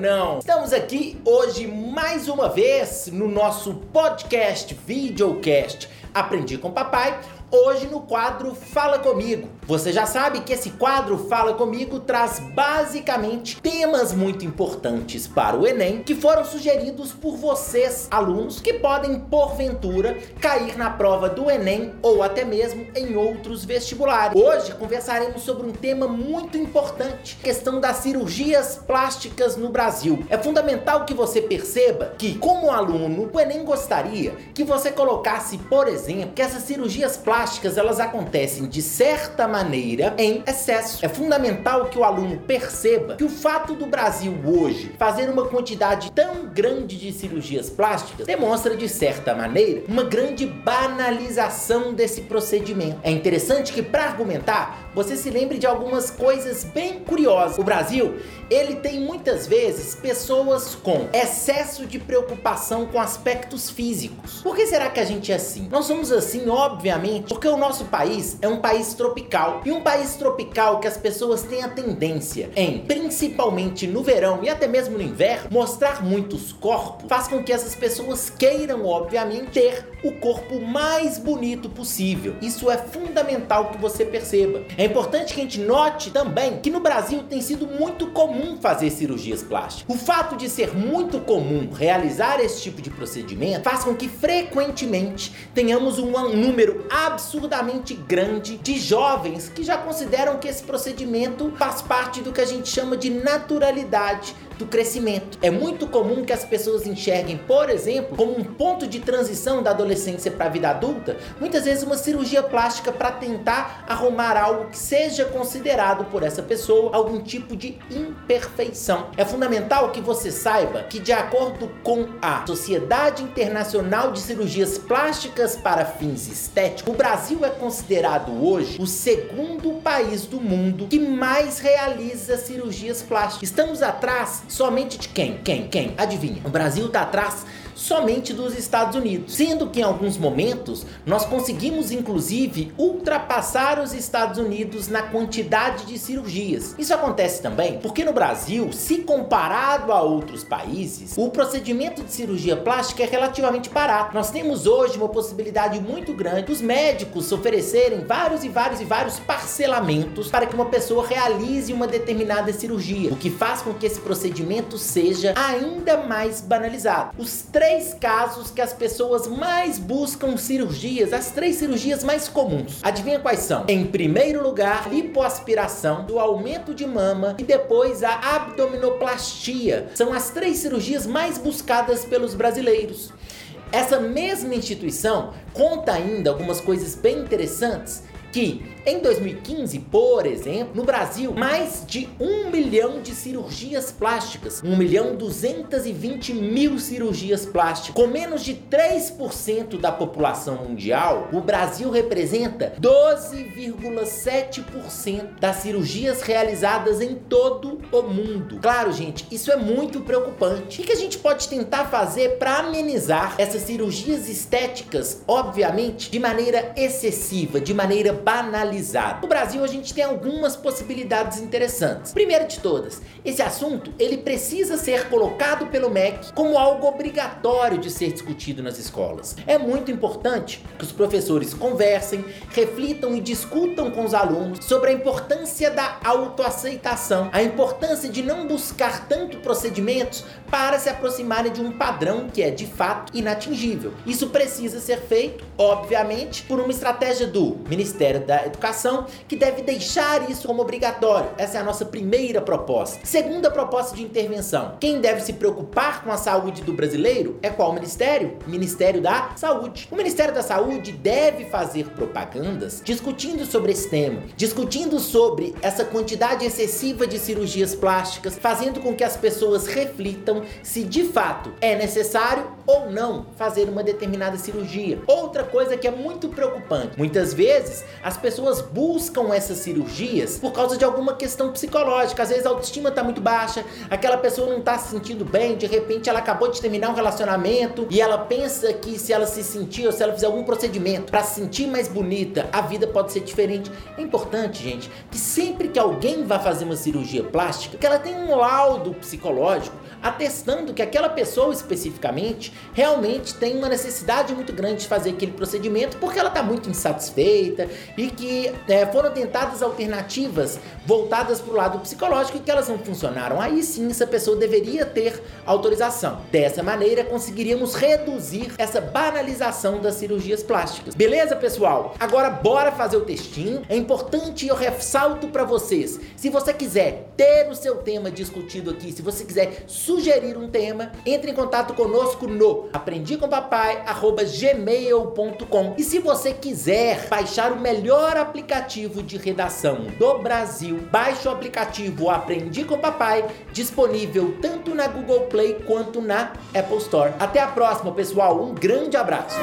não? Estamos aqui hoje mais uma vez no nosso podcast, videocast Aprendi com Papai hoje no quadro Fala Comigo. Você já sabe que esse quadro Fala Comigo traz basicamente temas muito importantes para o Enem que foram sugeridos por vocês, alunos, que podem, porventura, cair na prova do Enem ou até mesmo em outros vestibulares. Hoje conversaremos sobre um tema muito importante: questão das cirurgias plásticas no Brasil. É fundamental que você perceba que, como aluno, o Enem gostaria que você colocasse, por exemplo, que essas cirurgias plásticas elas acontecem de certa maneira em excesso. É fundamental que o aluno perceba que o fato do Brasil hoje fazer uma quantidade tão grande de cirurgias plásticas demonstra de certa maneira uma grande banalização desse procedimento. É interessante que para argumentar você se lembre de algumas coisas bem curiosas. O Brasil ele tem muitas vezes pessoas com excesso de preocupação com aspectos físicos. Por que será que a gente é assim? Nós somos assim, obviamente, porque o nosso país é um país tropical. E um país tropical que as pessoas têm a tendência em, principalmente no verão e até mesmo no inverno, mostrar muitos corpos, faz com que essas pessoas queiram, obviamente, ter o corpo mais bonito possível. Isso é fundamental que você perceba. É importante que a gente note também que no Brasil tem sido muito comum fazer cirurgias plásticas. O fato de ser muito comum realizar esse tipo de procedimento faz com que frequentemente tenhamos um número absurdamente grande de jovens que já consideram que esse procedimento faz parte do que a gente chama de naturalidade do crescimento. É muito comum que as pessoas enxerguem, por exemplo, como um ponto de transição da adolescência para a vida adulta, muitas vezes uma cirurgia plástica para tentar arrumar algo que seja considerado por essa pessoa algum tipo de imperfeição. É fundamental que você saiba que, de acordo com a Sociedade Internacional de Cirurgias Plásticas para Fins Estéticos, o Brasil é considerado hoje o segundo país do mundo que mais realiza cirurgias plásticas. Estamos atrás somente de quem? Quem? Quem? Adivinha? O Brasil está atrás somente dos Estados Unidos, sendo que em alguns momentos nós conseguimos inclusive ultrapassar os Estados Unidos na quantidade de cirurgias. Isso acontece também porque no Brasil, se comparado a outros países, o procedimento de cirurgia plástica é relativamente barato. Nós temos hoje uma possibilidade muito grande dos médicos oferecerem vários e vários e vários parcelamentos para que uma pessoa realize uma determinada cirurgia, o que faz com que esse procedimento seja ainda mais banalizado. Os três três casos que as pessoas mais buscam cirurgias, as três cirurgias mais comuns. Adivinha quais são? Em primeiro lugar, lipoaspiração, o aumento de mama e depois a abdominoplastia. São as três cirurgias mais buscadas pelos brasileiros. Essa mesma instituição conta ainda algumas coisas bem interessantes que em 2015, por exemplo, no Brasil, mais de um milhão de cirurgias plásticas, 1 milhão 220 mil cirurgias plásticas, com menos de 3% da população mundial, o Brasil representa 12,7% das cirurgias realizadas em todo o mundo. Claro, gente, isso é muito preocupante. O que a gente pode tentar fazer para amenizar essas cirurgias estéticas, obviamente, de maneira excessiva, de maneira banalizado. No Brasil a gente tem algumas possibilidades interessantes. Primeiro de todas, esse assunto ele precisa ser colocado pelo MEC como algo obrigatório de ser discutido nas escolas. É muito importante que os professores conversem, reflitam e discutam com os alunos sobre a importância da autoaceitação, a importância de não buscar tanto procedimentos para se aproximarem de um padrão que é de fato inatingível. Isso precisa ser feito, obviamente, por uma estratégia do Ministério Ministério da Educação, que deve deixar isso como obrigatório. Essa é a nossa primeira proposta. Segunda proposta de intervenção: quem deve se preocupar com a saúde do brasileiro é qual ministério? Ministério da Saúde. O Ministério da Saúde deve fazer propagandas discutindo sobre esse tema, discutindo sobre essa quantidade excessiva de cirurgias plásticas, fazendo com que as pessoas reflitam se de fato é necessário ou não fazer uma determinada cirurgia. Outra coisa que é muito preocupante, muitas vezes as pessoas buscam essas cirurgias por causa de alguma questão psicológica. Às vezes a autoestima está muito baixa, aquela pessoa não está se sentindo bem, de repente ela acabou de terminar um relacionamento e ela pensa que se ela se sentir ou se ela fizer algum procedimento para se sentir mais bonita, a vida pode ser diferente. É importante, gente, que sempre que alguém vai fazer uma cirurgia plástica, que ela tenha um laudo psicológico atestando que aquela pessoa especificamente realmente tem uma necessidade muito grande de fazer aquele procedimento porque ela está muito insatisfeita e que é, foram tentadas alternativas voltadas para o lado psicológico e que elas não funcionaram. Aí sim, essa pessoa deveria ter autorização. Dessa maneira, conseguiríamos reduzir essa banalização das cirurgias plásticas. Beleza, pessoal? Agora bora fazer o textinho. É importante eu ressalto para vocês, se você quiser ter o seu tema discutido aqui, se você quiser sugerir um tema, entre em contato conosco no aprendicompapai@gmail.com. E se você quiser baixar o melhor aplicativo de redação do Brasil, baixe o aplicativo Aprendi com Papai, disponível tanto na Google Play quanto na Apple Store. Até a próxima, pessoal. Um grande abraço.